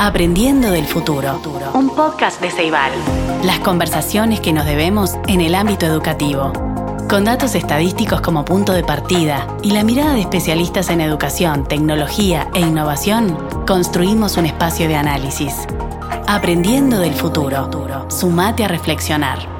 Aprendiendo del futuro. Un podcast de Ceibal. Las conversaciones que nos debemos en el ámbito educativo. Con datos estadísticos como punto de partida y la mirada de especialistas en educación, tecnología e innovación, construimos un espacio de análisis. Aprendiendo del futuro. Sumate a reflexionar.